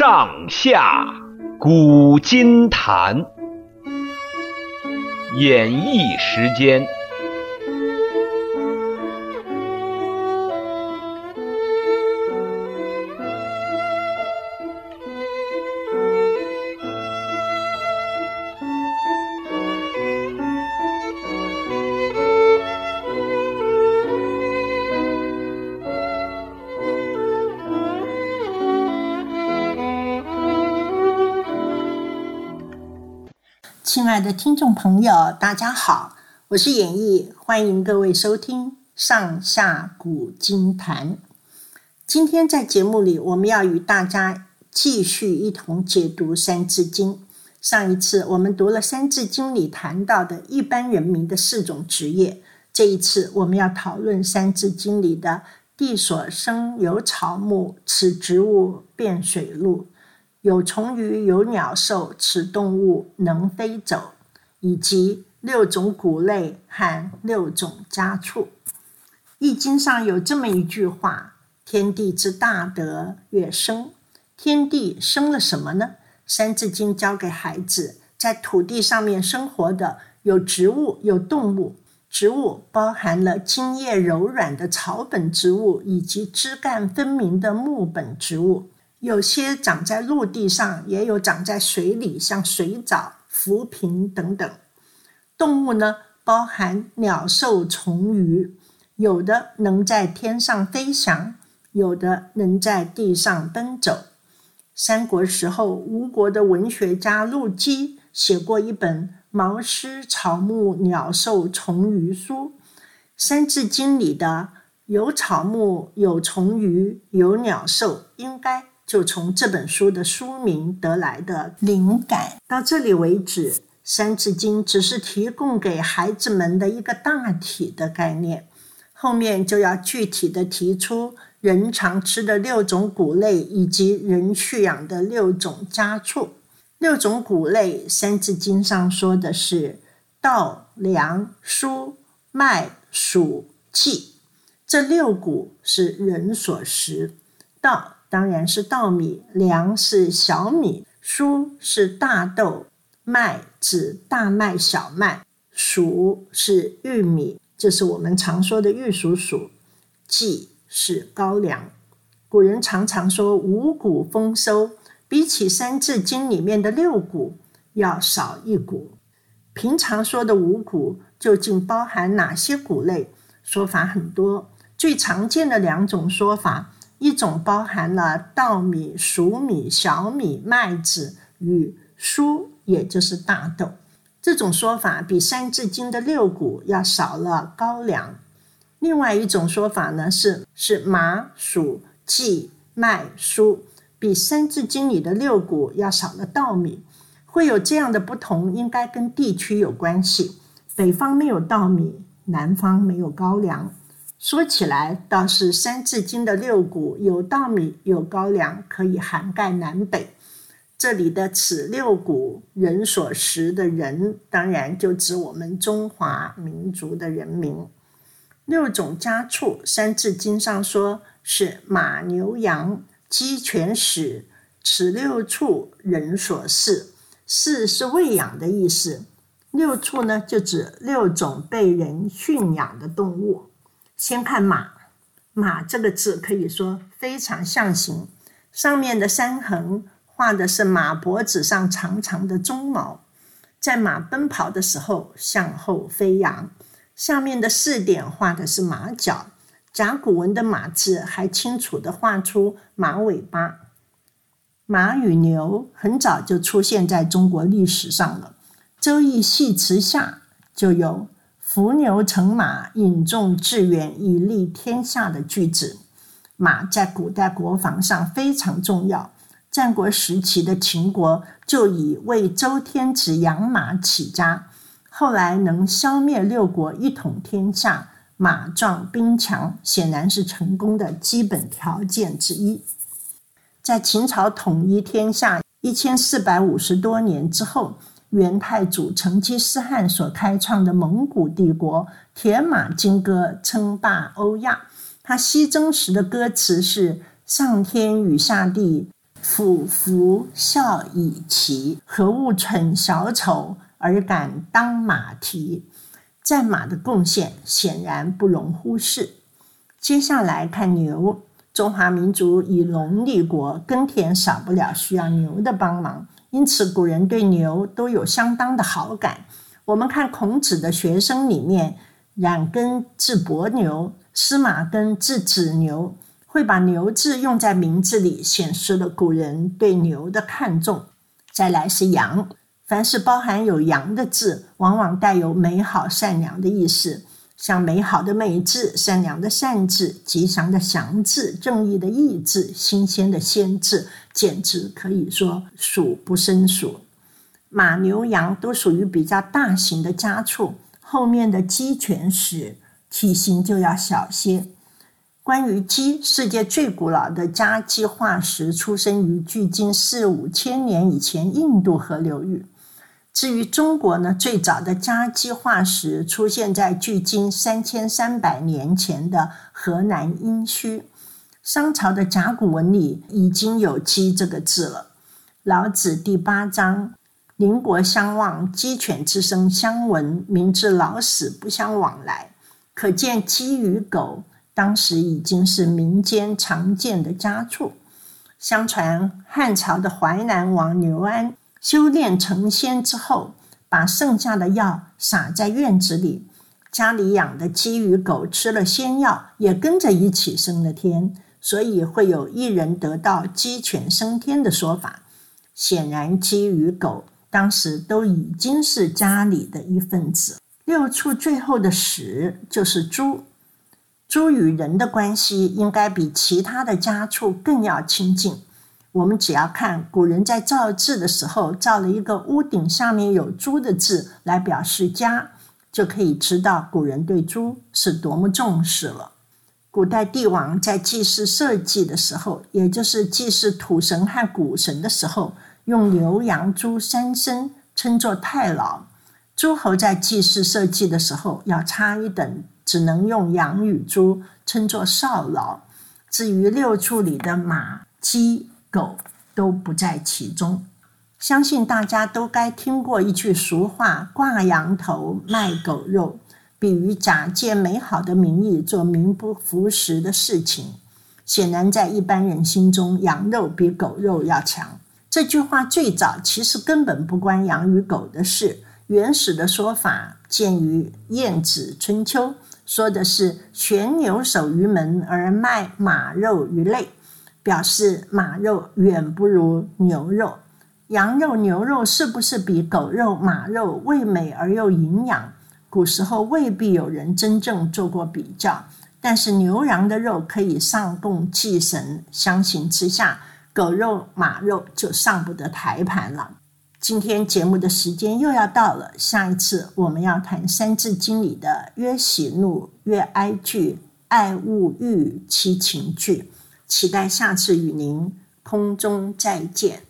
上下古今谈，演绎时间。亲爱的听众朋友，大家好，我是演绎，欢迎各位收听《上下古今谈》。今天在节目里，我们要与大家继续一同解读《三字经》。上一次我们读了《三字经》里谈到的一般人民的四种职业，这一次我们要讨论《三字经》里的“地所生有草木，此植物变水陆”。有虫鱼，有鸟兽，此动物能飞走，以及六种谷类和六种家畜。《易经》上有这么一句话：“天地之大德，曰生。”天地生了什么呢？《三字经》教给孩子，在土地上面生活的有植物，有动物。植物包含了茎叶柔软的草本植物，以及枝干分明的木本植物。有些长在陆地上，也有长在水里，像水藻、浮萍等等。动物呢，包含鸟兽虫鱼，有的能在天上飞翔，有的能在地上奔走。三国时候，吴国的文学家陆机写过一本《毛诗草木鸟兽虫鱼书》。三字经里的有草木、有虫鱼、有鸟兽，应该。就从这本书的书名得来的灵感。到这里为止，《三字经》只是提供给孩子们的一个大体的概念，后面就要具体的提出人常吃的六种谷类，以及人畜养的六种家畜。六种谷类，《三字经》上说的是稻、粱、菽、麦、黍、稷，这六谷是人所食。稻。当然是稻米，粮是小米，菽是大豆，麦指大麦、小麦，黍是玉米，这是我们常说的玉蜀黍，稷是高粱。古人常常说五谷丰收，比起《三字经》里面的六谷要少一谷。平常说的五谷究竟包含哪些谷类？说法很多，最常见的两种说法。一种包含了稻米、黍米、小米、麦子与菽，也就是大豆。这种说法比《三字经》的六谷要少了高粱。另外一种说法呢，是是麻、黍、稷、麦、菽，比《三字经》里的六谷要少了稻米。会有这样的不同，应该跟地区有关系。北方没有稻米，南方没有高粱。说起来，倒是《三字经》的六谷有稻米，有高粱，可以涵盖南北。这里的“此六谷，人所食”的人，当然就指我们中华民族的人民。六种家畜，《三字经》上说是马、牛、羊、鸡、犬、豕，此六畜，人所饲。饲是喂养的意思。六畜呢，就指六种被人驯养的动物。先看马，马这个字可以说非常象形，上面的三横画的是马脖子上长长的鬃毛，在马奔跑的时候向后飞扬；下面的四点画的是马脚，甲骨文的马字还清楚地画出马尾巴。马与牛很早就出现在中国历史上了，《周易系辞下》就有。伏牛乘马，引众致远，以利天下的句子。马在古代国防上非常重要。战国时期的秦国就以为周天子养马起家，后来能消灭六国，一统天下，马壮兵强，显然是成功的基本条件之一。在秦朝统一天下一千四百五十多年之后。元太祖成吉思汗所开创的蒙古帝国，铁马金戈，称霸欧亚。他西征时的歌词是：“上天与下地，俯伏笑以期，何物蠢小丑而敢当马蹄？战马的贡献显然不容忽视。接下来看牛，中华民族以农立国，耕田少不了需要牛的帮忙，因此古人对牛都有相当的好感。我们看孔子的学生里面，冉耕字伯牛，司马耕字子牛，会把牛字用在名字里，显示了古人对牛的看重。再来是羊，凡是包含有羊的字，往往带有美好善良的意思，像美好的美字、善良的善字、吉祥的祥字、正义的义字、新鲜的鲜字，简直可以说数不胜数。马、牛、羊都属于比较大型的家畜，后面的鸡、犬、豕体型就要小些。关于鸡，世界最古老的家鸡化石出生于距今四五千年以前印度河流域。至于中国呢，最早的家鸡化石出现在距今三千三百年前的河南殷墟。商朝的甲骨文里已经有“鸡”这个字了，《老子》第八章。邻国相望，鸡犬之声相闻，民至老死不相往来。可见鸡与狗当时已经是民间常见的家畜。相传汉朝的淮南王刘安修炼成仙之后，把剩下的药撒在院子里，家里养的鸡与狗吃了仙药，也跟着一起升了天，所以会有一人得道，鸡犬升天的说法。显然，鸡与狗。当时都已经是家里的一份子。六畜最后的十就是猪，猪与人的关系应该比其他的家畜更要亲近。我们只要看古人在造字的时候，造了一个屋顶上面有猪的字来表示家，就可以知道古人对猪是多么重视了。古代帝王在祭祀社稷的时候，也就是祭祀土神和谷神的时候。用牛羊猪三牲称作太牢，诸侯在祭祀社稷的时候要差一等，只能用羊与猪称作少牢。至于六畜里的马、鸡、狗都不在其中。相信大家都该听过一句俗话：“挂羊头卖狗肉”，比喻假借美好的名义做名不符实的事情。显然，在一般人心中，羊肉比狗肉要强。这句话最早其实根本不关羊与狗的事，原始的说法见于《晏子春秋》，说的是悬牛首于门而卖马肉于类，表示马肉远不如牛肉。羊肉、牛肉是不是比狗肉、马肉味美而又营养？古时候未必有人真正做过比较，但是牛羊的肉可以上供祭神，相形之下。狗肉、马肉就上不得台盘了。今天节目的时间又要到了，下一次我们要谈《三字经》里的“曰喜怒曰哀惧，爱恶欲七情具”。期待下次与您空中再见。